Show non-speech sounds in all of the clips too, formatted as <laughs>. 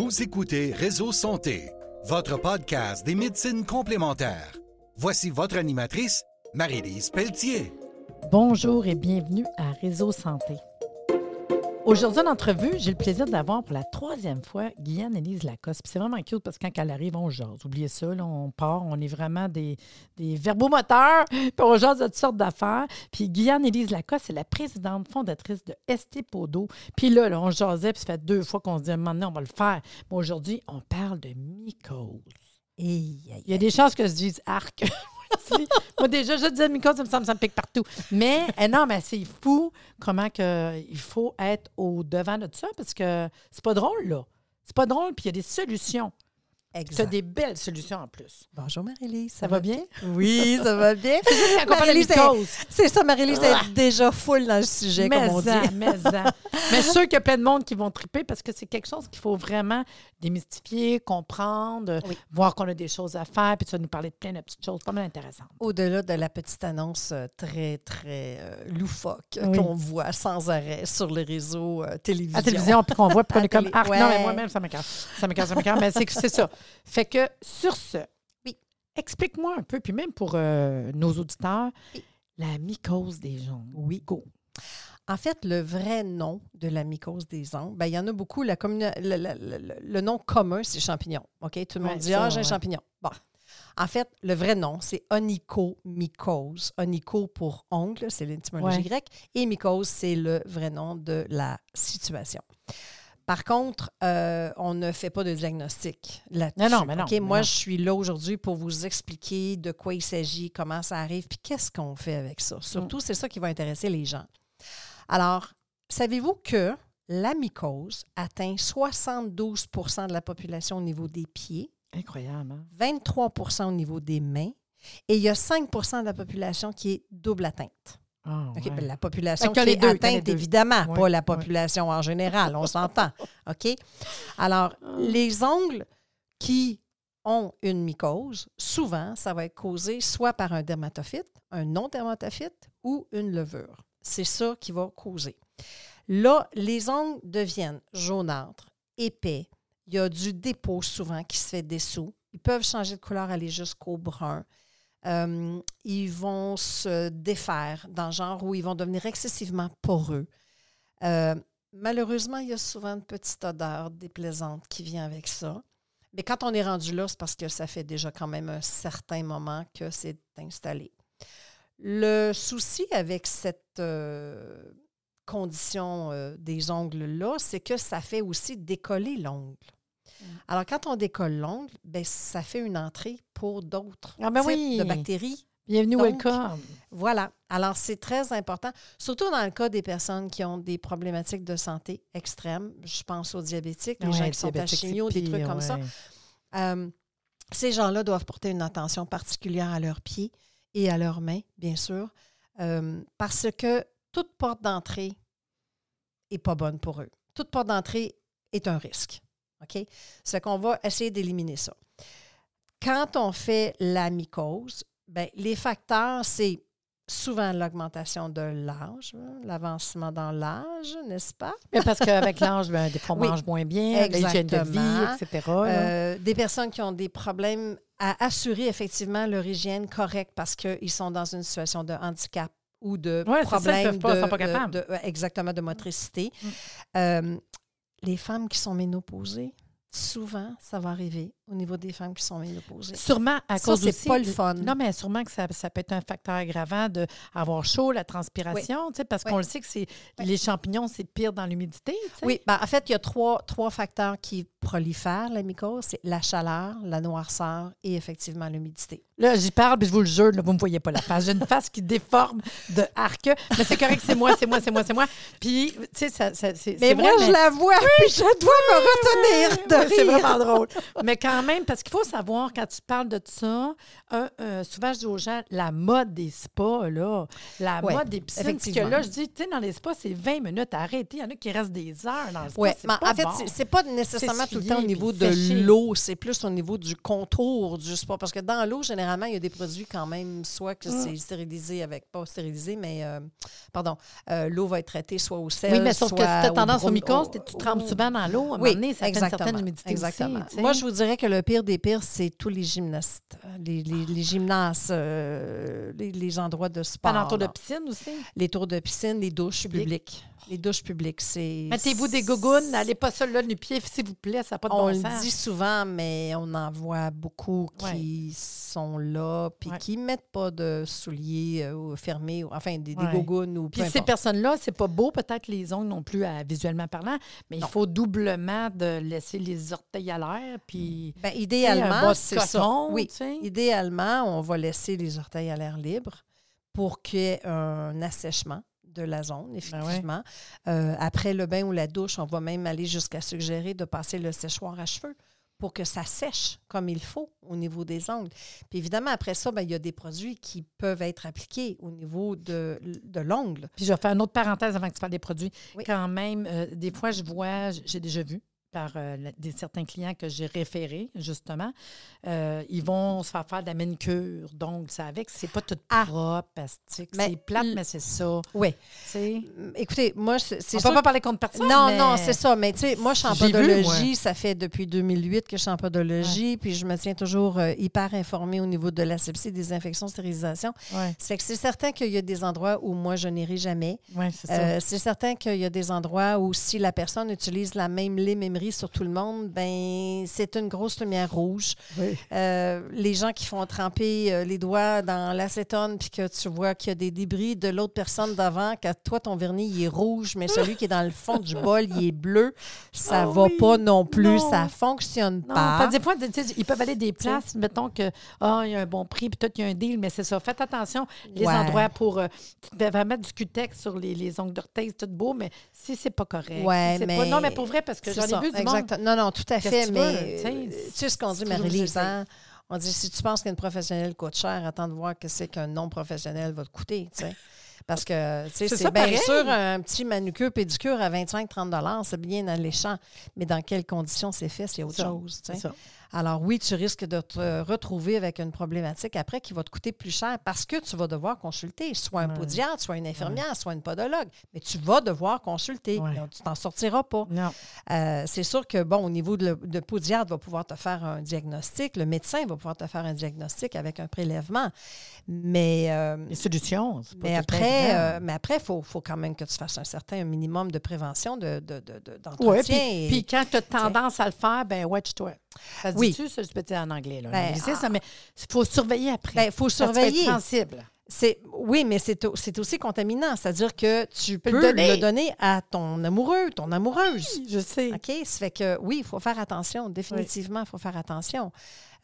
Vous écoutez Réseau Santé, votre podcast des médecines complémentaires. Voici votre animatrice, Marie-Lise Pelletier. Bonjour et bienvenue à Réseau Santé. Aujourd'hui, en entrevue, j'ai le plaisir d'avoir pour la troisième fois Guyane Élise Lacoste. Puis C'est vraiment cute parce que quand elle arrive, on jase. Oubliez ça, là, on part, on est vraiment des, des verbomoteurs, puis on jase de toutes sortes d'affaires. Puis Guyane Élise Lacoste, c'est la présidente fondatrice de ST Podo. Puis là, là, on jasait, puis ça fait deux fois qu'on se dit, maintenant, on va le faire. Mais aujourd'hui, on parle de mycose. Il y a des chances que je dise arc. <laughs> Moi, déjà, je disais mycose, ça me semble, ça me pique partout. Mais eh non, mais c'est fou comment que il faut être au devant de tout ça parce que c'est pas drôle, là. C'est pas drôle, puis il y a des solutions. Tu as des belles solutions en plus. Bonjour Marie-Lise. Ça va bien? Oui, ça va bien. Parle de mycose. C'est ça, Marie-Lise Ah. est déjà full dans le sujet, Mais comme on dit. mais. <laughs> Mais je suis sûre qu'il y a plein de monde qui vont triper parce que c'est quelque chose qu'il faut vraiment démystifier, comprendre, Oui. voir qu'on a des choses à faire, puis tu vas nous parler de plein de petites choses pas mal intéressantes. Au-delà de la petite annonce euh, très, très euh, loufoque Oui. qu'on voit sans arrêt sur les réseaux euh, télévision. À la télévision, puis qu'on voit, puis on <laughs> est comme arc. Non, ouais. mais moi-même, ça m'écarte. Ça m'écarte, ça m'écarte. Mais c'est que c'est ça. Fait que sur ce, Oui. explique-moi un peu, puis même pour euh, nos auditeurs, Oui. la mycose des jambes. Oui. Go. En fait, le vrai nom de la mycose des ongles, ben, il y en a beaucoup. La le, le- le- le nom commun, c'est champignon. OK? Tout le monde Ouais, dit Ah, j'ai un ouais. champignon. Bon. En fait, le vrai nom, c'est onychomycose. Onycho pour ongle, c'est l'étymologie Ouais. grecque. Et mycose, c'est le vrai nom de la situation. Par contre, euh, on ne fait pas de diagnostic là-dessus. Non, non, mais non, mais Moi, non. je suis là aujourd'hui pour vous expliquer de quoi il s'agit, comment ça arrive, puis qu'est-ce qu'on fait avec ça? Surtout, Mm. c'est ça qui va intéresser les gens. Alors, savez-vous que la mycose atteint 72% de la population au niveau des pieds, Incroyable. hein? 23% au niveau des mains, et il y a 5% de la population qui est double atteinte. Ah, ouais. Ben, la population qui est deux, atteinte, évidemment, Ouais, pas la ouais. population en général, on s'entend. <laughs> OK? Alors, Ah. les ongles qui ont une mycose, souvent, ça va être causé soit par un dermatophyte, un non-dermatophyte ou une levure. C'est ça qui va causer. Là, les ongles deviennent jaunâtres, épais. Il y a du dépôt souvent qui se fait dessous. Ils peuvent changer de couleur, aller jusqu'au brun. Euh, ils vont se défaire dans le genre où ils vont devenir excessivement poreux. Euh, malheureusement, il y a souvent une petite odeur déplaisante qui vient avec ça. Mais quand on est rendu là, c'est parce que ça fait déjà quand même un certain moment que c'est installé. Le souci avec cette euh, condition euh, des ongles-là, c'est que ça fait aussi décoller l'ongle. Alors, quand on décolle l'ongle, ben, ça fait une entrée pour d'autres Ah, ben types oui. de bactéries. Bienvenue, Donc, welcome. Voilà. Alors, c'est très important, surtout dans le cas des personnes qui ont des problématiques de santé extrêmes. Je pense aux diabétiques, les Ouais, gens qui sont à chimio, des trucs comme ça. Euh, ces gens-là doivent porter une attention particulière à leurs pieds et à leurs mains, bien sûr, euh, parce que toute porte d'entrée n'est pas bonne pour eux. Toute porte d'entrée est un risque. OK? C'est qu'on va essayer d'éliminer ça. Quand on fait la mycose, ben, les facteurs, c'est souvent l'augmentation de l'âge, hein, l'avancement dans l'âge, n'est-ce pas? Mais parce qu'avec <laughs> l'âge, ben, des fois, on Oui, mange moins bien, l'hygiène de vie, etc. Euh, des personnes qui ont des problèmes à assurer effectivement leur hygiène correcte parce qu'ils sont dans une situation de handicap ou de Ouais, ça, problème peuvent pas, de, pas capables. de- exactement de motricité. Mm. Euh, les femmes qui sont ménopausées, souvent, ça va arriver au niveau des femmes qui sont ménopausées. Sûrement à Ça, cause c'est pas le fun. Non, mais sûrement que ça, ça peut être un facteur aggravant d'avoir chaud, la transpiration, tu sais, parce Oui. qu'on le sait que c'est Oui. les champignons, c'est pire dans l'humidité. Oui, ben, en fait, il y a trois, trois facteurs qui prolifèrent la mycose. C'est la chaleur, la noirceur et effectivement l'humidité. Là, j'y parle, puis je vous le jure, là, vous ne me voyez pas la face. J'ai une face qui déforme de arc. Mais c'est correct, c'est moi, c'est moi, c'est moi, c'est moi. Puis, tu sais, ça, ça- c'est Mais c'est moi, vrai, je la vois, puis je dois me retenir de Ouais, C'est rire. vraiment drôle. Mais quand quand même, parce qu'il faut savoir, quand tu parles de ça, un- souvent, je dis aux gens, la mode des spas, là, la Ouais, mode des piscines, parce que là, je dis, tu sais, dans les spas, c'est 20 minutes, arrêtez. Il y en a qui restent des heures dans le spa. Oui, c'est mais pas en fait, bon. c'est- pas nécessairement tout le temps au niveau de l'eau, c'est plus au niveau du contour du sport. Parce que dans l'eau, généralement, il y a des produits quand même, soit que Mm. c'est stérilisé avec, pas stérilisé, mais, euh, pardon, euh, l'eau va être traitée soit au sel, Oui, mais sauf que si tu as tendance au brum- mycose, au- tu trempes souvent dans l'eau. À un moment Oui, donné, ça fait une certaine humidité exactement. aussi. Moi, je vous dirais que le pire des pires, c'est tous les gymnastes, les, les, les gymnases, euh, les, les endroits de sport. Pendant le tour de piscine aussi? Les tours de piscine, les douches Public. publiques. Les douches publiques, c'est... Mettez-vous des gougounes, n'allez pas seul là, les pieds, s'il vous plaît, ça n'a pas de On bon le sens. dit souvent, mais on en voit beaucoup Ouais. qui sont là, puis Ouais. qui ne mettent pas de souliers euh, fermés, enfin des, des Ouais. gougounes ou Puis ces personnes-là, c'est pas beau, peut-être les ongles non plus à, visuellement parlant, mais Non. il faut doublement de laisser les orteils à l'air, puis Ben, idéalement, c'est ça. Oui. Idéalement, on va laisser les orteils à l'air libre pour qu'il y ait un assèchement de la zone, effectivement. Euh, après le bain ou la douche, on va même aller jusqu'à suggérer de passer le séchoir à cheveux pour que ça sèche comme il faut au niveau des ongles. Puis évidemment, après ça, ben, il y a des produits qui peuvent être appliqués au niveau de, de l'ongle. Puis je vais faire une autre parenthèse avant que tu parles des produits. Oui. Quand même, euh, des fois, je vois, j'ai déjà vu par euh, des certains clients que j'ai référés, justement, euh, ils vont se faire faire de la manicure. Donc, ça avec, c'est pas tout Ah. propre, plastique. C'est plate, mais c'est ça. Oui. Tu sais? Écoutez, moi, c'est c'est On peut pas parler contre personne. Non, mais- non, c'est ça. Mais tu sais, moi, je suis en podologie. Ça fait depuis 2008 que je suis en podologie. Puis je me tiens toujours euh, hyper informée au niveau de l'asepsie, des infections, stérilisation. Ouais, fait que c'est certain qu'il y a des endroits où moi, je n'irai jamais. ouais, c'est ça. Euh, c'est certain qu'il y a des endroits où si la personne utilise la même lait sur tout le monde, ben c'est une grosse lumière rouge. Oui. Euh, les gens qui font tremper euh, les doigts dans l'acétone puis que tu vois qu'il y a des débris de l'autre personne d'avant, que toi, ton vernis, il est rouge, mais celui qui est dans le fond du <laughs> bol, il est bleu, ça Ah va oui. pas non plus, Non. ça fonctionne Non, pas. des fois, ils peuvent aller des places, mettons que ah, il y a un bon prix, puis peut-être il y a un deal, mais c'est ça. Faites attention, les Ouais. endroits pour. euh, tu vas mettre du cutex sur les, les ongles d'orteil, c'est tout beau, mais si c'est pas correct. Ouais, si mais pas- non, mais pour vrai, parce que j'en ai vu du monde. exact. Non, non, tout à fait, mais veux, tu sais, euh, tu sais ce qu'on dit, Marie-Lise, hein? On dit, si tu penses qu'une professionnelle coûte cher, attends de voir que c'est qu'un non-professionnel va te coûter. Parce que, tu sais, C'est bien sûr un petit manucure, pédicure à 25-30 c'est bien alléchant. Mais dans quelles conditions c'est fait, c'est autre Ça, chose, ça. Alors oui, tu risques de te retrouver avec une problématique après qui va te coûter plus cher parce que tu vas devoir consulter soit un Ouais. podiatre, soit une infirmière, soit une podologue. Mais tu vas devoir consulter. Ouais. Donc, tu t'en sortiras pas. Euh, c'est sûr que, bon, au niveau de, le, de podiatre, va pouvoir te faire un diagnostic. Le médecin va pouvoir te faire un diagnostic avec un prélèvement. Mais, euh, Les solutions. mais après, euh, mais après, il faut, faut quand même que tu fasses un certain minimum de prévention, de, de, de- de- Oui, d'entretien. puis, et- puis quand tu as tendance à le faire, ben watch-toi. Ça se Oui. dit-tu, ça, je peux dire en anglais, là? Ben, C'est ça, mais il faut surveiller après. Ben, faut vas être surveiller. sensible. C'est, oui, mais c'est, c'est aussi contaminant. C'est-à-dire que tu peux, le le, donner. à ton amoureux, ton amoureuse. Je sais. OK? Ça fait que oui, il faut faire attention. Définitivement, il faut faire attention.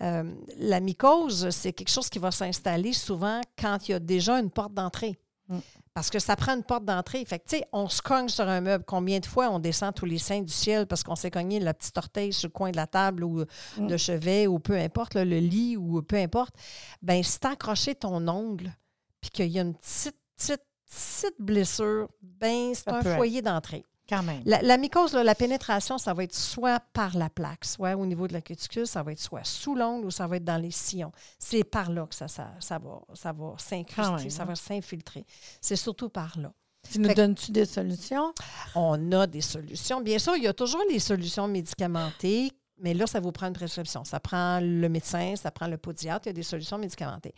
Euh, la mycose, c'est quelque chose qui va s'installer souvent quand il y a déjà une porte d'entrée. Mm. Parce que ça prend une porte d'entrée. Fait que, tu sais, on se cogne sur un meuble. Combien de fois on descend tous les seins du ciel parce qu'on s'est cogné la petite orteil sur le coin de la table ou Mm. de chevet ou peu importe, là, le lit ou peu importe. Ben si tu accroché ton ongle puis qu'il y a une petite, petite, petite blessure, ben c'est un foyer d'entrée. Quand même. La, la mycose, là, la pénétration, ça va être soit par la plaque, soit au niveau de la cuticule, ça va être soit sous l'ongle ou ça va être dans les sillons. C'est par là que ça, ça, ça va, ça va Quand s'incruster, ça hein. va s'infiltrer. C'est surtout par là. Tu nous donnes-tu des solutions? On a des solutions. Bien sûr, il y a toujours les solutions médicamentées, mais là, ça vous prend une prescription. Ça prend le médecin, ça prend le podiatre, il y a des solutions médicamentées.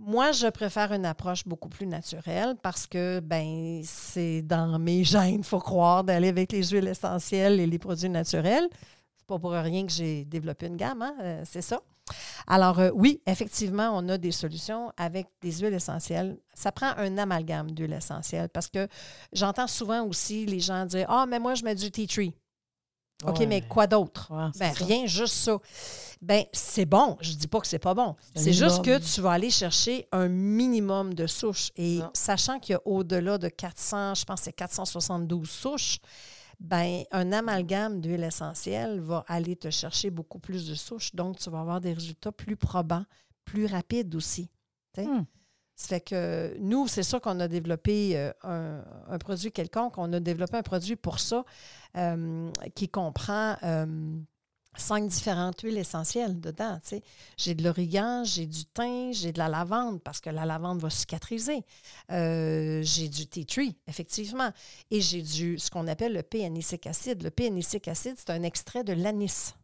Moi, je préfère une approche beaucoup plus naturelle parce que ben c'est dans mes gènes, faut croire, d'aller avec les huiles essentielles et les produits naturels. C'est pas pour rien que j'ai développé une gamme, hein, euh, c'est ça. Alors euh, oui, effectivement, on a des solutions avec des huiles essentielles. Ça prend un amalgame d'huiles essentielles parce que j'entends souvent aussi les gens dire Ah, mais moi, je mets du tea tree. OK, Ouais, mais quoi d'autre? Ouais, Ben, rien, juste ça. Ben, c'est bon. Je dis pas que c'est pas bon. C'est juste que tu vas aller chercher un minimum de souches. Et Non. sachant qu'il y a au-delà de 400, je pense que c'est 472 souches, ben un amalgame d'huile essentielle va aller te chercher beaucoup plus de souches. Donc, tu vas avoir des résultats plus probants, plus rapides aussi. Hmm. Ça fait que nous, c'est sûr qu'on a développé euh, un, produit quelconque. On a développé un produit pour ça euh, qui comprend euh, cinq différentes huiles essentielles dedans. J'ai de l'origan, j'ai du thym, j'ai de la lavande parce que la lavande va cicatriser. J'ai du tea tree, effectivement. Et j'ai du ce qu'on appelle le P-anisic acide. Le P-anisic acide, c'est un extrait de l'anis.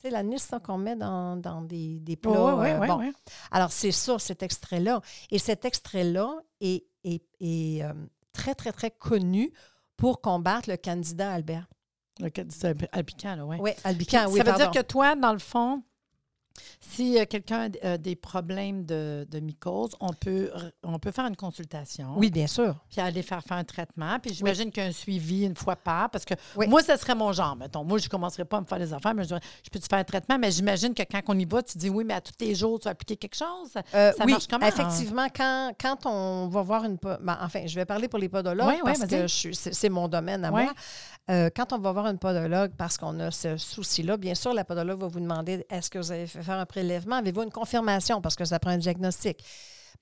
Tu sais, l'anis qu'on met dans, dans des, des Oui, plats. oui, euh, oui. bon. Alors, c'est ça, cet extrait-là. Et cet extrait-là est, est- est, euh, très, très, très connu pour combattre le candida albert. C'est alpican, là, oui. Oui, albican, oui, ça veut pardon. dire que toi, dans le fond, si euh, quelqu'un a euh, des problèmes de, de mycose, on peut, on peut faire une consultation. Oui, bien sûr. Puis aller faire, faire un traitement. Puis j'imagine qu'il y a un suivi une fois par. Parce que Oui. moi, ça serait mon genre. Mettons, moi, je ne commencerais pas à me faire des affaires, mais je dirais, je peux-tu faire un traitement? Mais j'imagine que quand on y va, tu dis oui, mais à tous les jours, tu vas appliquer quelque chose? Euh, Ça oui, marche comment? effectivement, quand, quand on va voir une... ben, enfin, je vais parler pour les podologues Oui, oui, parce que c'est mon domaine à Oui. moi. Euh, quand on va voir une podologue parce qu'on a ce souci-là, bien sûr, la podologue va vous demander est-ce que vous avez fait faire un prélèvement? Avez-vous une confirmation? Parce que ça prend un diagnostic.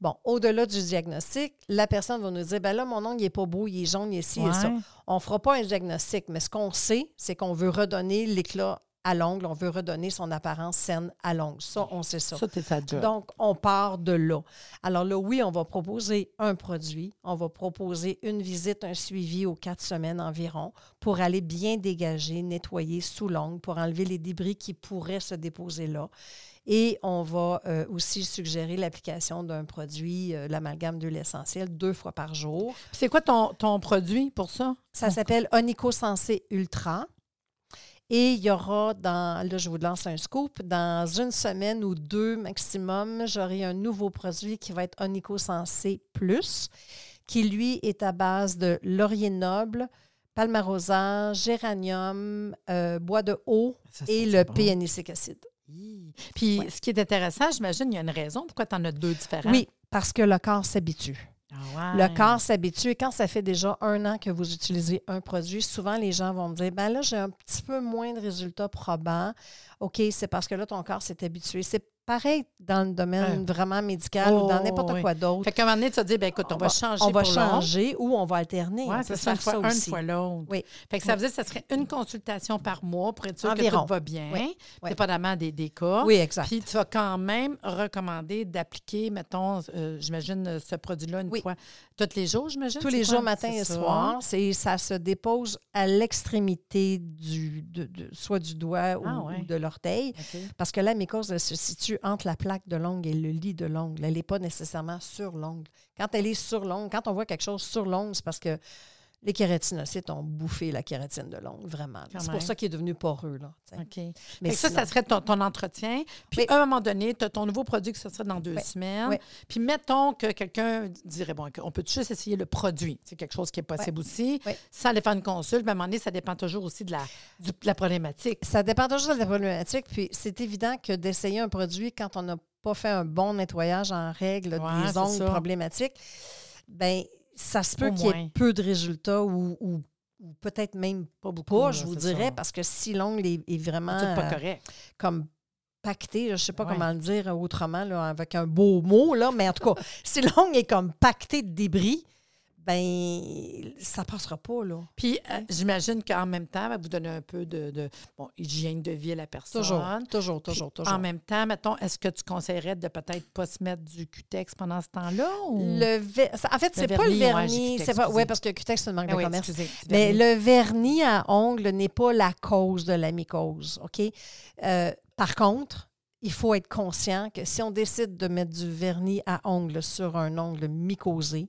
Bon, au-delà du diagnostic, la personne va nous dire ben là, mon ongle, n'est pas beau, il est jaune, il est ci et ça. On ne fera pas un diagnostic, mais ce qu'on sait, c'est qu'on veut redonner l'éclat à l'ongle, on veut redonner son apparence saine à l'ongle. Ça, on sait ça. Ça. Donc, on part de là. Alors là, oui, on va proposer un produit, on va proposer une visite, un suivi aux quatre semaines environ pour aller bien dégager, nettoyer sous l'ongle, pour enlever les débris qui pourraient se déposer là. Et on va euh, aussi suggérer l'application d'un produit, euh, l'amalgame d'huile essentielle, deux fois par jour. C'est quoi ton, ton produit pour ça? Ça s'appelle Onico Sensé Ultra. Et il y aura dans, là je vous lance un scoop, dans une semaine ou deux maximum, j'aurai un nouveau produit qui va être Onico Sensé Plus, qui lui est à base de laurier noble, palmarosa, géranium, euh, bois de haut Ça, et le bon. P-anisic acide. Hi. Puis Ouais. ce qui est intéressant, j'imagine, il y a une raison pourquoi tu en as deux différents. Oui, parce que le corps s'habitue. Ah ouais. Le corps s'habitue. Et quand ça fait déjà un an que vous utilisez un produit, souvent les gens vont me dire ben là, j'ai un petit peu moins de résultats probants. OK, c'est parce que là, ton corps s'est habitué. C'est pareil dans le domaine vraiment médical ou dans Oh, n'importe oui. quoi d'autre. Fait qu'à un moment donné, tu vas dire, ben écoute, on, va changer on va pour changer ou on va alterner. Ouais, c'est ça, une fois ça un, une fois l'autre. Oui. Fait que ça veut dire que ça serait une consultation par mois pour être sûr Environ. que tout va bien, Oui. Dépendamment des, des cas. Oui, exact. Puis tu vas quand même recommander d'appliquer, mettons, euh, j'imagine, ce produit-là une Oui. fois tous les jours, j'imagine? Tous les quoi? jours, matin et ça. soir. Ça se dépose à l'extrémité du, de- de- soit du doigt ou, Ah ouais. ou de l'orteil. Parce que la mycose, elle se situe entre la plaque de l'ongle et le lit de l'ongle. Elle n'est pas nécessairement sur l'ongle. Quand elle est sur l'ongle, quand on voit quelque chose sur l'ongle, c'est parce que les kératinocytes ont bouffé la kératine de l'ongle, vraiment. C'est pour ça qu'il est devenu poreux. Là. OK. Mais ça, sinon- ça serait ton, ton entretien. Puis, Oui. à un moment donné, tu as ton nouveau produit que ce serait dans deux Oui. semaines. Oui. Puis, mettons que quelqu'un dirait, bon, on peut juste essayer le produit? C'est quelque chose qui est possible aussi. Sans aller faire une consulte, mais à un moment donné, ça dépend toujours aussi de la, de la problématique. Ça dépend toujours de la problématique. Puis c'est évident que d'essayer un produit quand on n'a pas fait un bon nettoyage en règle Ouais, des ongles problématiques, ben ça se peut qu'il y ait peu de résultats ou, ou- ou peut-être même Pas beaucoup. pas, je vous dirais, ça. parce que si l'ongle est, est vraiment pas euh, correct. comme pacté, je ne sais pas Ouais. comment le dire autrement, là, avec un beau mot, là, mais en tout cas, <laughs> si l'ongle est comme pacté de débris, ben ça passera pas, là. Puis, euh, j'imagine qu'en même temps, va vous donner un peu de, de, bon, hygiène de vie à la personne. Toujours, toujours, Puis, toujours, toujours. En même temps, mettons, est-ce que tu conseillerais de peut-être pas se mettre du cutex pendant ce temps-là? Ou... Le ver- En fait, c'est pas le vernis, c'est pas, ouais, parce que Cutex, c'est une marque Ah de oui, commerce. excusez, Mais vernis. le vernis à ongles n'est pas la cause de la mycose, OK? Euh, par contre, il faut être conscient que si on décide de mettre du vernis à ongles sur un ongle mycosé,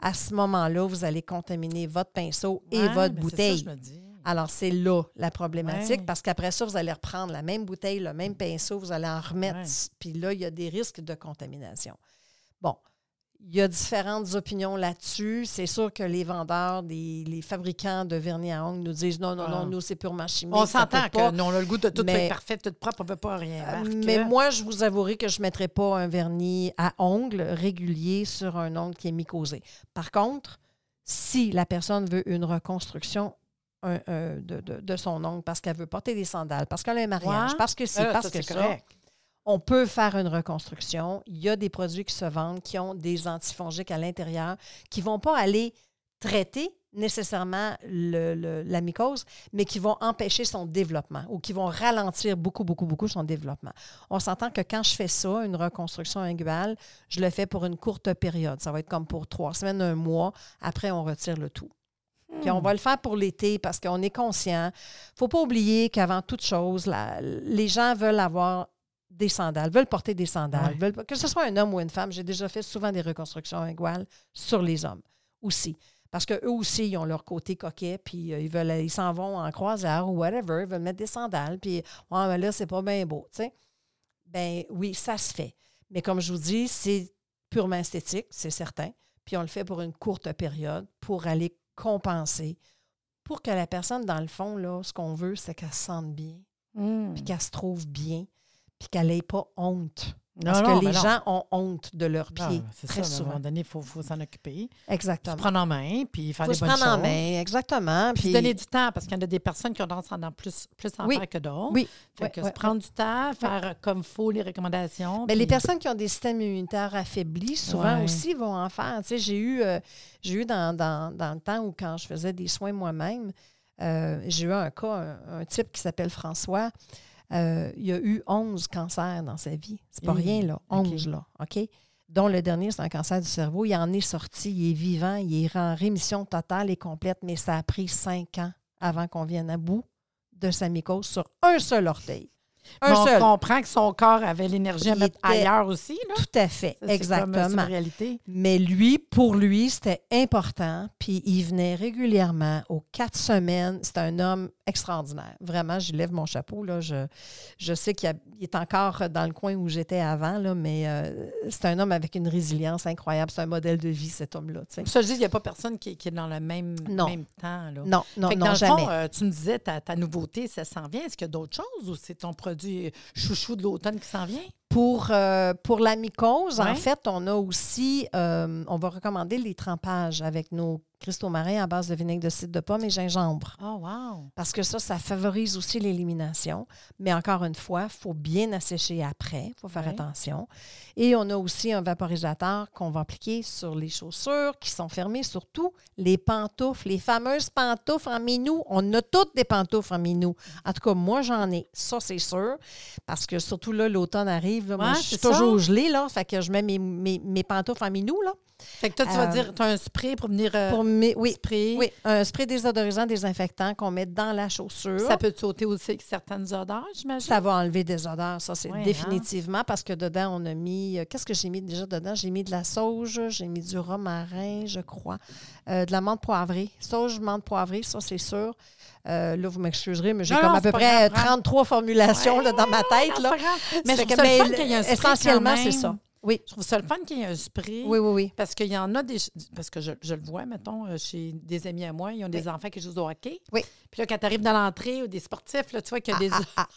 à ce moment-là, vous allez contaminer votre pinceau et Ouais, votre ben, ça, bouteille. je me dis. Alors, c'est là la problématique Ouais. parce qu'après ça, vous allez reprendre la même bouteille, le même pinceau, vous allez en remettre. Puis là, il y a des risques de contamination. Bon, il y a différentes opinions là-dessus. C'est sûr que les vendeurs, les fabricants de vernis à ongles nous disent non, non, Ah. non, nous, c'est purement chimique. On s'entend que nous, on a le goût de tout Mais- parfait, tout propre, on ne veut pas rien. Euh, Marc. Mais moi, je vous avouerai que je ne mettrai pas un vernis à ongles régulier sur un ongle qui est mycosé. Par contre, si la personne veut une reconstruction un- un- de, de- de son ongle parce qu'elle veut porter des sandales, parce qu'elle a un mariage, Ouais. parce que c'est, Ah, parce ça, que c'est ça. correct. On peut faire une reconstruction. Il y a des produits qui se vendent qui ont des antifongiques à l'intérieur qui ne vont pas aller traiter nécessairement le- le- la mycose, mais qui vont empêcher son développement ou qui vont ralentir beaucoup, beaucoup, beaucoup son développement. On s'entend que quand je fais ça, une reconstruction inguale, je le fais pour une courte période. Ça va être comme pour trois semaines, un mois. Après, on retire le tout. Puis Hmm. on va le faire pour l'été parce qu'on est conscient. faut pas oublier qu'avant toute chose, la- les gens veulent avoir des sandales, veulent porter des sandales. Ouais. veulent- que ce soit un homme ou une femme, j'ai déjà fait souvent des reconstructions iguales sur les hommes aussi. Parce qu'eux aussi, ils ont leur côté coquet, puis euh, ils veulent, ils s'en vont en croisière ou whatever, ils veulent mettre des sandales, puis ouais, mais là, c'est pas bien beau, tu sais. Ben oui, ça se fait. Mais comme je vous dis, c'est purement esthétique, c'est certain. Puis on le fait pour une courte période pour aller compenser, pour que la personne, dans le fond, là, ce qu'on veut, c'est qu'elle se sente bien, Hmm. puis qu'elle se trouve bien, puis qu'elle n'ait pas honte. Non, Parce non, que les non. gens ont honte de leurs pieds, c'est très ça, à un souvent. moment donné, il faut, faut s'en occuper. Se Exactement. prendre en main, puis faire faut se bonnes prendre en choses. main, exactement. Puis Puis, donner du temps, parce qu'il y en a des personnes qui ont tendance à en plus, plus en Oui. faire que d'autres. Oui. Fait que se prendre du temps, faire comme faut les recommandations. Mais les personnes qui ont des systèmes immunitaires affaiblis, souvent aussi vont en faire. Tu sais, j'ai eu, euh, j'ai eu dans, dans- dans le temps où quand je faisais des soins moi-même, euh, j'ai eu un cas, un, un type qui s'appelle François. Euh, il a eu 11 cancers dans sa vie. C'est pas Hi, rien, là. OK. 11, là. OK? Dont le dernier, c'est un cancer du cerveau. Il en est sorti, il est vivant, il est en rémission totale et complète, mais ça a pris cinq ans avant qu'on vienne à bout de sa mycose sur un seul orteil. Un Mais on comprend que son corps avait l'énergie à Il mettre était- ailleurs aussi. Là. Tout à fait, Ça, c'est comme, euh, exactement. réalité. Mais lui, pour lui, c'était important. Puis il venait régulièrement aux quatre semaines. C'est un homme extraordinaire. Vraiment, je lève mon chapeau. Là. Je, je sais qu'il y a- il est encore dans le coin où j'étais avant, là, mais euh, c'est un homme avec une résilience incroyable. C'est un modèle de vie, cet homme-là. tu sais. Ça, je dis, il n'y a pas personne qui, qui est dans le même, Non. même temps. Là. Non, non, Fait que non, dans le jamais. fond, euh, tu me disais, ta, ta nouveauté, ça s'en vient. Est-ce qu'il y a d'autres choses ou c'est ton produit chouchou de l'automne qui s'en vient? Pour, euh, pour la mycose, Ouais. en fait, on a aussi, euh, on va recommander les trempages avec nos cristaux marins à base de vinaigre de cidre de pomme et gingembre. Oh, wow! Parce que ça, ça favorise aussi l'élimination. Mais encore une fois, il faut bien assécher après. Il faut faire attention. Et on a aussi un vaporisateur qu'on va appliquer sur les chaussures qui sont fermées, surtout les pantoufles, les fameuses pantoufles en minou. On a toutes des pantoufles en minou. En tout cas, moi, j'en ai. Ça, c'est sûr. Parce que surtout là, l'automne arrive. là. moi, je suis ça. toujours gelée, là. Fait que je mets mes, mes, mes pantoufles en minou, là. Fait que toi, tu vas Euh, dire, tu as un spray pour venir euh, Pour mes, oui, sprayer. oui, un spray désodorisant désinfectant qu'on met dans la chaussure. Ça peut sauter aussi certaines odeurs, j'imagine? Ça va enlever des odeurs, ça, c'est Ouais, hein? définitivement parce que dedans, on a mis. euh, Qu'est-ce que j'ai mis déjà dedans? J'ai mis de la sauge, j'ai mis du romarin, je crois, euh, de la menthe poivrée. Sauge, menthe poivrée, ça, c'est sûr. Euh, là, vous m'excuserez, mais j'ai comme à peu près grave, prends. 33 formulations là, dans ma tête. Là. Mais je que- mais fun qu'il y ait un spray essentiellement, c'est ça. Oui, Je trouve ça le fun qu'il y ait un spray. oui, oui, oui. Parce qu'il y en a des. Parce que je, je le vois, mettons, euh, chez des amis à moi, ils ont des Oui. enfants qui jouent au hockey. Oui. Puis là, quand tu arrives dans l'entrée ou des sportifs, là, tu vois qu'il y a des. Ah, <laughs>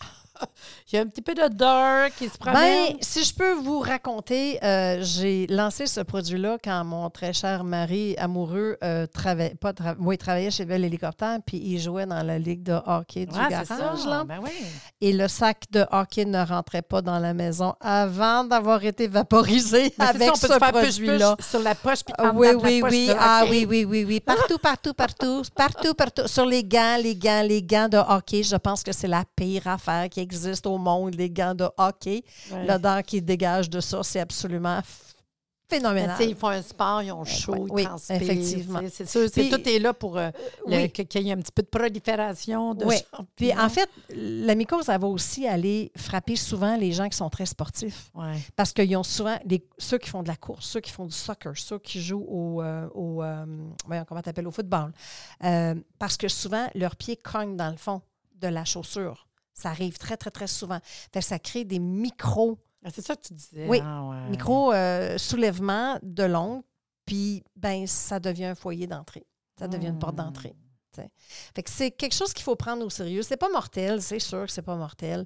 Il y a un petit peu d'odeur qui se promène. Ben, si je peux vous raconter, euh, j'ai lancé ce produit-là quand mon très cher mari amoureux euh, trava- pas tra- oui, travaillait chez Bell Hélicoptère, puis il jouait dans la ligue de hockey du Ouais, garage. ça. là. Ben oui. Et le sac de hockey ne rentrait pas dans la maison avant d'avoir été vaporisé Mais avec ça, ce produit-là. sur la poche puis Ah en Oui, la oui, poche oui. de Ah oui, oui, oui, oui. Partout, partout, partout, partout, partout. Sur les gants, les gants, les gants de hockey, je pense que c'est la pire affaire qui existe au monde, les gants de hockey. Ouais. L'odeur qui dégage de ça, c'est absolument phénoménal. ils font un sport, ils ont chaud, ouais, ils oui, transpirent. effectivement. C'est sûr, c'est- Puis- tout est là pour euh, oui. qu'il y ait un petit peu de prolifération de Oui. Puis en fait, la mycose, elle va aussi aller frapper souvent les gens qui sont très sportifs. Ouais. Parce qu'ils ont souvent, les, ceux qui font de la course, ceux qui font du soccer, ceux qui jouent au, euh, au euh, comment t'appelles, au football. Euh, parce que souvent, leurs pieds cognent dans le fond de la chaussure. Ça arrive très, très, très souvent. Fait que ça crée des micro, Ah, c'est ça que tu disais. Oui. hein, ouais. micro euh, de l'ongle, puis ben, ça devient un foyer d'entrée. Ça devient une porte d'entrée. Fait que c'est quelque chose qu'il faut prendre au sérieux. C'est pas mortel, c'est sûr que c'est pas mortel.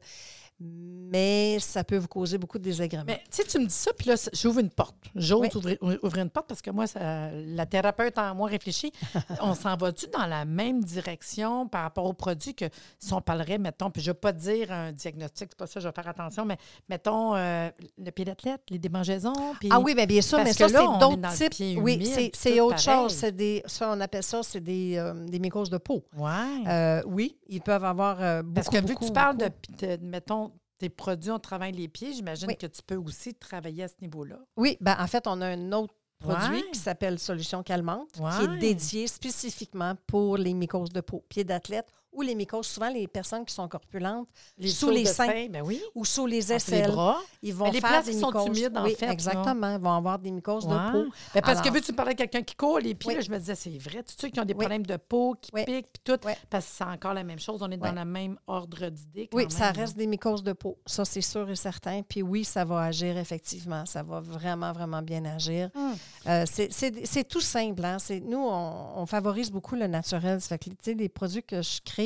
Mais ça peut vous causer beaucoup de désagréments. Mais tu sais, tu me dis ça, puis là, j'ouvre une porte. J'ose Oui. ouvrir, ouvrir une porte parce que moi, ça- la thérapeute en moi réfléchit. <laughs> on s'en va-tu dans la même direction par rapport aux produits que si on parlerait, mettons, puis je ne veux pas dire un diagnostic, c'est pas ça, je vais faire attention, mais mettons euh, le pied d'athlète, les démangeaisons. puis- Ah oui, bien, bien sûr, mais ça, c'est d'autres types. Oui, c'est autre pareil. chose. Des, ça, on appelle ça, c'est des, euh, des mycoses de peau. Ouais. Euh, oui, ils peuvent avoir euh, beaucoup, Parce que vu que tu parles de- mettons, tes produits, on travaille les pieds, j'imagine Oui. que tu peux aussi travailler à ce niveau-là. Oui, ben, en fait, on a un autre produit Ouais. qui s'appelle Solution Calmante, qui est dédié spécifiquement pour les mycoses de peau, pieds d'athlète ou les mycoses, souvent les personnes qui sont corpulentes Les Sous les seins. sein, ben oui. ou sous les les aisselles. bras. Ils vont les faire des qui sont mycoses. humides, en fait, exactement. Ils vont avoir des mycoses de peau. Ben, parce que vu que tu me parlais de quelqu'un qui court les pieds, Oui. là, je me disais, c'est vrai, tous ceux qui ont des problèmes de peau, qui piquent, puis tout, parce que c'est encore la même chose, on est dans le même ordre d'idée. Oui, même, ça reste des mycoses de peau. Ça, c'est sûr et certain. Puis oui, ça va agir effectivement. Ça va vraiment, vraiment bien agir. Hum. Euh, c'est- tout simple. Hein? Nous, on, on favorise beaucoup le naturel. Ça fait que tu sais, les produits que je crée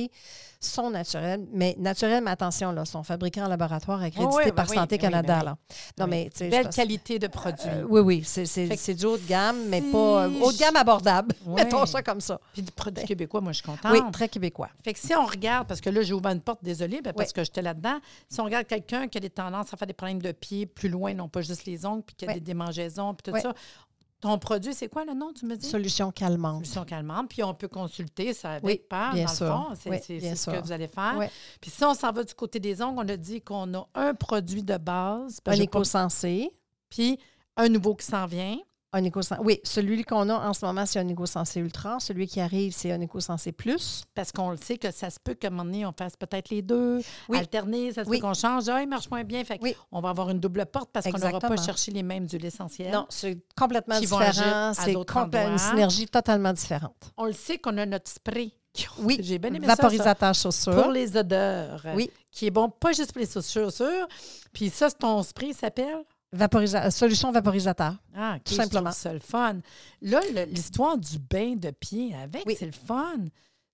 sont naturels. Mais naturels, mais attention, là, sont fabriqués en laboratoire accrédité oui, par oui, Santé Canada. là. Non, mais Belle parce- qualité de produit. Euh, oui, oui, c'est du haut de gamme, mais pas euh, haut de gamme abordable. Mettons ça comme ça. Puis du produit québécois, moi, je suis contente. Oui, très québécois. Fait que si on regarde, parce que là, j'ai ouvert une porte, désolée, parce que j'étais là-dedans. Si on regarde quelqu'un qui a des tendances à faire des problèmes de pieds plus loin, non pas juste les ongles, puis qui a des démangeaisons, puis tout ça, ton produit, c'est quoi le nom, tu me dis? Solution calmante. Solution calmante. Puis on peut consulter ça avec Oui, bien dans sûr. le fond. C'est Oui, c'est- ce sûr. que vous allez faire. Oui. Puis si on s'en va du côté des ongles, on a dit qu'on a un produit de base, Un éco-sensé. puis un nouveau qui s'en vient. Un Oui, celui qu'on a en ce moment, c'est un éco-sensé ultra. Celui qui arrive, c'est un éco-sensé plus. Parce qu'on le sait que ça se peut qu'à un moment donné, on fasse peut-être les deux, Oui. alterner, ça se Oui. peut qu'on change. Ah, il marche moins bien. Fait Oui. on va avoir une double porte parce qu'on n'aura pas cherché les mêmes huiles essentielles. Non, c'est complètement différent. C'est une synergie totalement différente. On le sait qu'on a notre spray. Oui, J'ai bien aimé ça, ça. vaporisateur chaussure. Pour les odeurs. Oui. Qui est bon, pas juste pour les chaussures. Puis ça, c'est ton spray s'appelle? Vaporisa- Solution vaporisateur. Ah, OK, Tout simplement. ça le fun. Là, l'histoire du bain de pied avec, Oui. c'est le fun.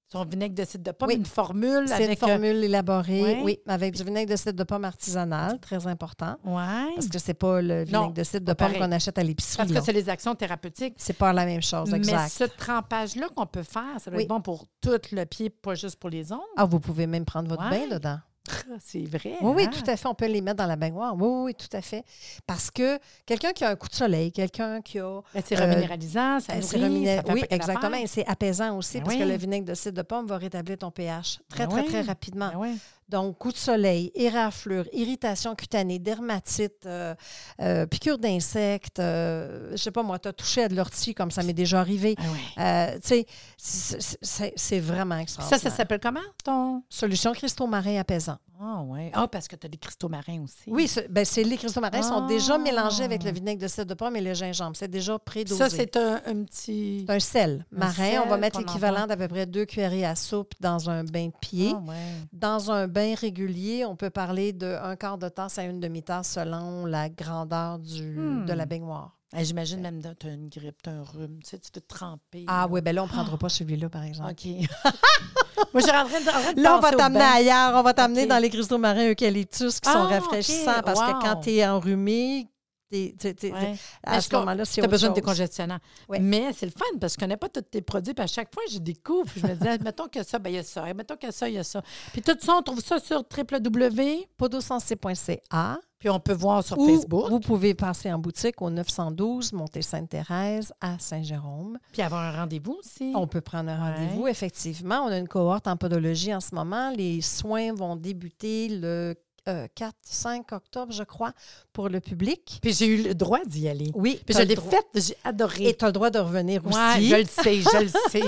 Son vinaigre de cidre de pomme, Oui. une formule C'est une euh, formule élaborée, ouais. oui, avec du vinaigre de cidre de pomme artisanal, très important. Ouais. Parce que c'est pas le vinaigre Non, de cidre de pomme qu'on achète à l'épicerie. Parce que c'est les actions thérapeutiques. C'est pas la même chose, Mais exact. ce trempage-là qu'on peut faire, ça doit Oui. être bon pour tout le pied, pas juste pour les ongles. Ah, vous pouvez même prendre votre Ouais. bain dedans. Ah, C'est vrai. Oui, oui, hein? tout à fait. On peut les mettre dans la baignoire. Oui, oui, tout à fait. Parce que quelqu'un qui a un coup de soleil, quelqu'un qui a. Ben, c'est Euh, reminéralisant, ça Euh, nourrit, reminé- ça oui, exactement. Et c'est apaisant aussi Ben parce oui. que le vinaigre de cidre de pomme va rétablir ton pH très, Ben très, oui. très rapidement. Ben oui. Donc, coup de soleil, éraflure, irritation cutanée, dermatite, euh, euh, piqûre d'insectes, euh, je sais pas moi, tu as touché à de l'ortie comme ça m'est déjà arrivé. Ah. Euh, tu sais, c'est- vraiment Ça, extraordinaire. ça s'appelle comment, ton... Solution cristaux marins apaisants. Ah oui. Ah, parce que tu as des cristaux marins aussi. Oui, c'est- ben, les cristaux marins sont déjà Ah. mélangés avec le vinaigre de cidre de pomme et le gingembre. C'est déjà prédosé. Ça, c'est un, un petit... Un sel Un marin. on va mettre l'équivalent d'à peu près deux cuillerées à soupe dans un bain de pied. Ah, ouais. Dans un bain régulier, on peut parler de un quart de tasse à une demi-tasse selon la grandeur du, Hmm. de la baignoire. Eh, J'imagine même que tu as une grippe, tu as un rhume, tu sais, tu te tremper. Ah là. oui, bien là, on ne prendra pas celui-là, par exemple. OK. <laughs> Moi, je rentrais de, Là, on va t'amener ailleurs. On va t'amener dans les cristaux marins eucalyptus qui sont Ah, rafraîchissants parce que quand tu es enrhumé, Ouais. à ce moment-là, c'est Tu as besoin de décongestionnant. Ouais. Mais c'est le fun parce que je connais pas tous tes produits. Puis à chaque fois, je découvre. Je me dis, ah, mettons qu'il y a ça, ben, il y a ça. Et mettons ça, il y a ça. Puis tout ça, on trouve ça sur www. podosensé.ca Puis on peut voir sur ou Facebook. vous pouvez passer en boutique au 912 Montée Sainte-Thérèse à Saint-Jérôme. Puis avoir un rendez-vous aussi. On peut prendre un Ouais. rendez-vous, effectivement. On a une cohorte en podologie en ce moment. Les soins vont débuter le 4-5 octobre, je crois, pour le public. Puis j'ai eu le droit d'y aller. Oui, Puis je l'ai faite, j'ai adoré. Et tu as le droit de revenir Ouais, aussi. je le sais, je le <laughs> sais.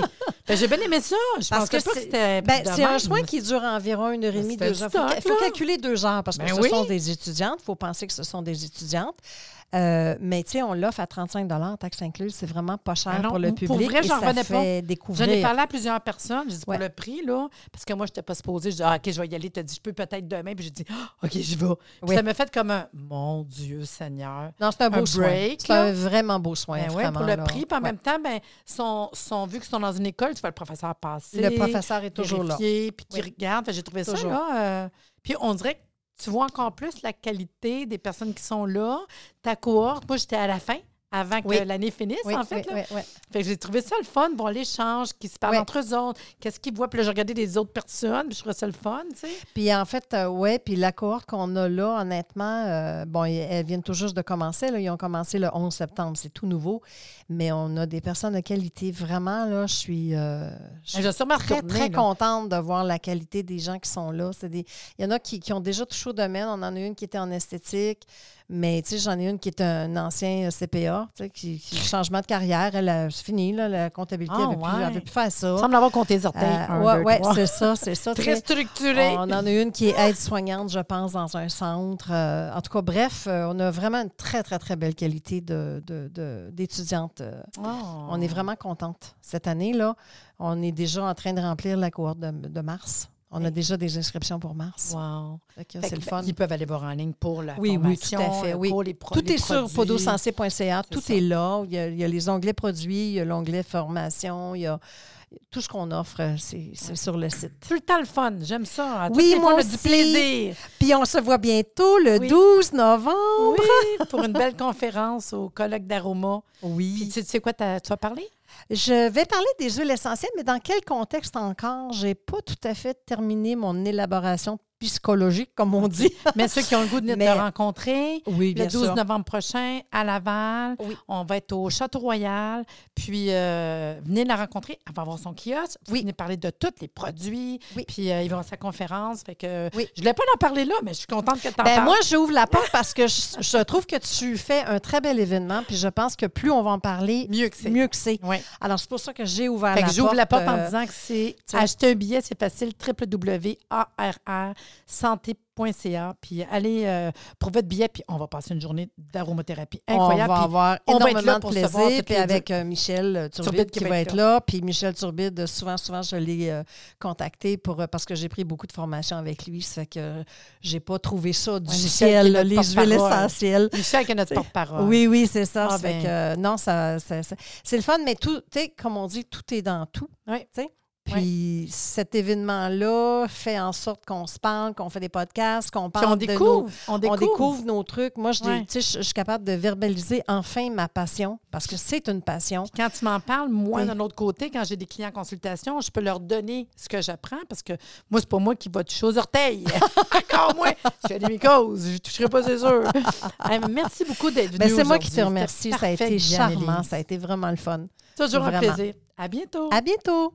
Ben, j'ai bien aimé ça. Je Parce que c'était. Ben, c'est un soin qui dure environ une heure et demie, deux heures. Il faut, calculer deux heures parce que Ben ce oui. sont des étudiantes. Il faut penser que ce sont des étudiantes. Euh, mais tu sais, on l'offre à 35 taxe incluse. C'est vraiment pas cher non, pour le pour public. vrai, et j'en revenais pas. fait J'en découvrir. ai parlé à plusieurs personnes. J'ai dit Ouais. pour le prix, là, parce que moi, je n'étais pas supposée. Je dis, ah, OK, je vais y aller. Tu as dit, je peux peut-être demain. Puis j'ai dit, Ah, OK, je vais. Puis Oui. ça m'a fait comme un, mon Dieu Seigneur. Non, c'est un beau un soin. break, C'est un vraiment beau soin, Ben ouais, pour le là. prix, puis en Ouais. même temps, ben, sont, sont, vu qu'ils sont dans une école, tu vois le professeur passer. Le professeur est toujours là. Puis qui Oui. regarde. J'ai trouvé Toujours. ça, là. euh, puis on dirait que tu vois encore plus la qualité des personnes qui sont là. Ta cohorte, moi, j'étais à la fin avant que Oui. l'année finisse, Oui, en fait. oui, là. oui, oui. Fait que j'ai trouvé ça le fun, bon, l'échange, qui se parlent Ouais. entre eux autres, qu'est-ce qu'ils voient. Puis là, j'ai regardé les autres personnes, puis je trouvais ça le fun, tu sais. Puis en fait, euh, ouais, puis la cohorte qu'on a là, honnêtement, euh, bon, elles viennent tout juste de commencer. Là, ils ont commencé le 11 septembre, c'est tout nouveau. Mais on a des personnes de qualité. Vraiment, là, je suis, euh, je suis sûrement très, très là. contente de voir la qualité des gens qui sont là. C'est des... Il y en a qui, qui ont déjà touché au domaine. On en a une qui était en esthétique, mais tu sais, j'en ai une qui est un ancien euh, CPA, tu sais, qui, qui changement de carrière. Elle a fini, là, la comptabilité. Ah, elle ne ouais. veut plus faire ça. Il semble avoir compté les orteils. Euh, Un, ouais, c'est ça, c'est ça. <laughs> Très structuré. On en a une qui est aide-soignante, je pense, dans un centre. Euh, en tout cas, bref, euh, on a vraiment une très, très, très belle qualité de, de- de- Oh. On est vraiment contente. Cette année-là, on est déjà en train de remplir la cohorte de, de mars. On a déjà des inscriptions pour mars. Wow. C'est le fun. Ils peuvent aller voir en ligne pour la Oui, oui, tout formation, à fait, euh, oui. pour les Tout les est sur podosensé.ca, tout ça. est là. Il y, a, il y a les onglets produits, il y a l'onglet formation, il y a tout ce qu'on offre, euh, c'est, sur le site. Tout le temps le fun. J'aime ça. Oui, moi on a du aussi. plaisir. Puis on se voit bientôt le Oui. 12 novembre. Oui, pour une belle conférence au colloque d'Aroma. Puis Oui. tu sais quoi, tu vas parler? Je vais parler des huiles essentielles, mais dans quel contexte encore? J'ai pas tout à fait terminé mon élaboration psychologique, comme on dit. <laughs> Mais ceux qui ont le goût de venir te rencontrer, Oui, le 12 novembre prochain à Laval, Oui. on va être au Château Royal. Puis euh, venez la rencontrer. Elle va avoir son kiosque. Oui. Venez parler de tous les produits. Oui. Puis euh, il va avoir sa conférence. Fait que Oui. je voulais pas en parler là, mais je suis contente que tu en Ben parles. moi, j'ouvre la porte parce que je, je trouve que tu fais un très bel événement, puis je pense que plus on va en parler, mieux que c'est. mieux que c'est. Oui. Alors, c'est pour ça que j'ai ouvert Fait la que j'ouvre la porte en euh, disant que c'est acheter un billet, c'est facile, www.arrsanté.ca. Puis allez euh, pour votre billet, puis on va passer une journée d'aromathérapie incroyable. On va avoir on va être énormément là de plaisir. Puis avec euh, Michel euh, Turbide, Turbide qui va être là. Puis Michel Turbide, souvent, souvent, je l'ai euh, contacté pour, parce que j'ai pris beaucoup de formations avec lui. Ça fait que j'ai pas trouvé ça du Ouais, ciel, les huiles essentielles. Michel qui est notre porte-parole. Oui, oui, c'est ça. Ah, fait ben. que, non, ça, ça- ça- c'est le fun, mais tout, tu sais, comme on dit, tout est dans tout. Oui. tu Puis cet événement-là fait en sorte qu'on se parle, qu'on fait des podcasts, qu'on parle on de nos- découvre. On on découvre. découvre nos trucs. Moi, je, Ouais. je, je suis capable de verbaliser enfin ma passion parce que c'est une passion. Quand tu m'en parles, moi, d'un autre côté, quand j'ai des clients en consultation, je peux leur donner ce que j'apprends parce que moi, c'est pas moi qui va toucher aux orteils. <laughs> Encore moi. Je fais des mycoses. Je ne toucherai pas, c'est sûr. <laughs> Hey, merci beaucoup d'être venu. Ben, c'est moi qui te remercie. Ça a été charmant. Ça a été vraiment le fun. Toujours un plaisir. À bientôt. À bientôt.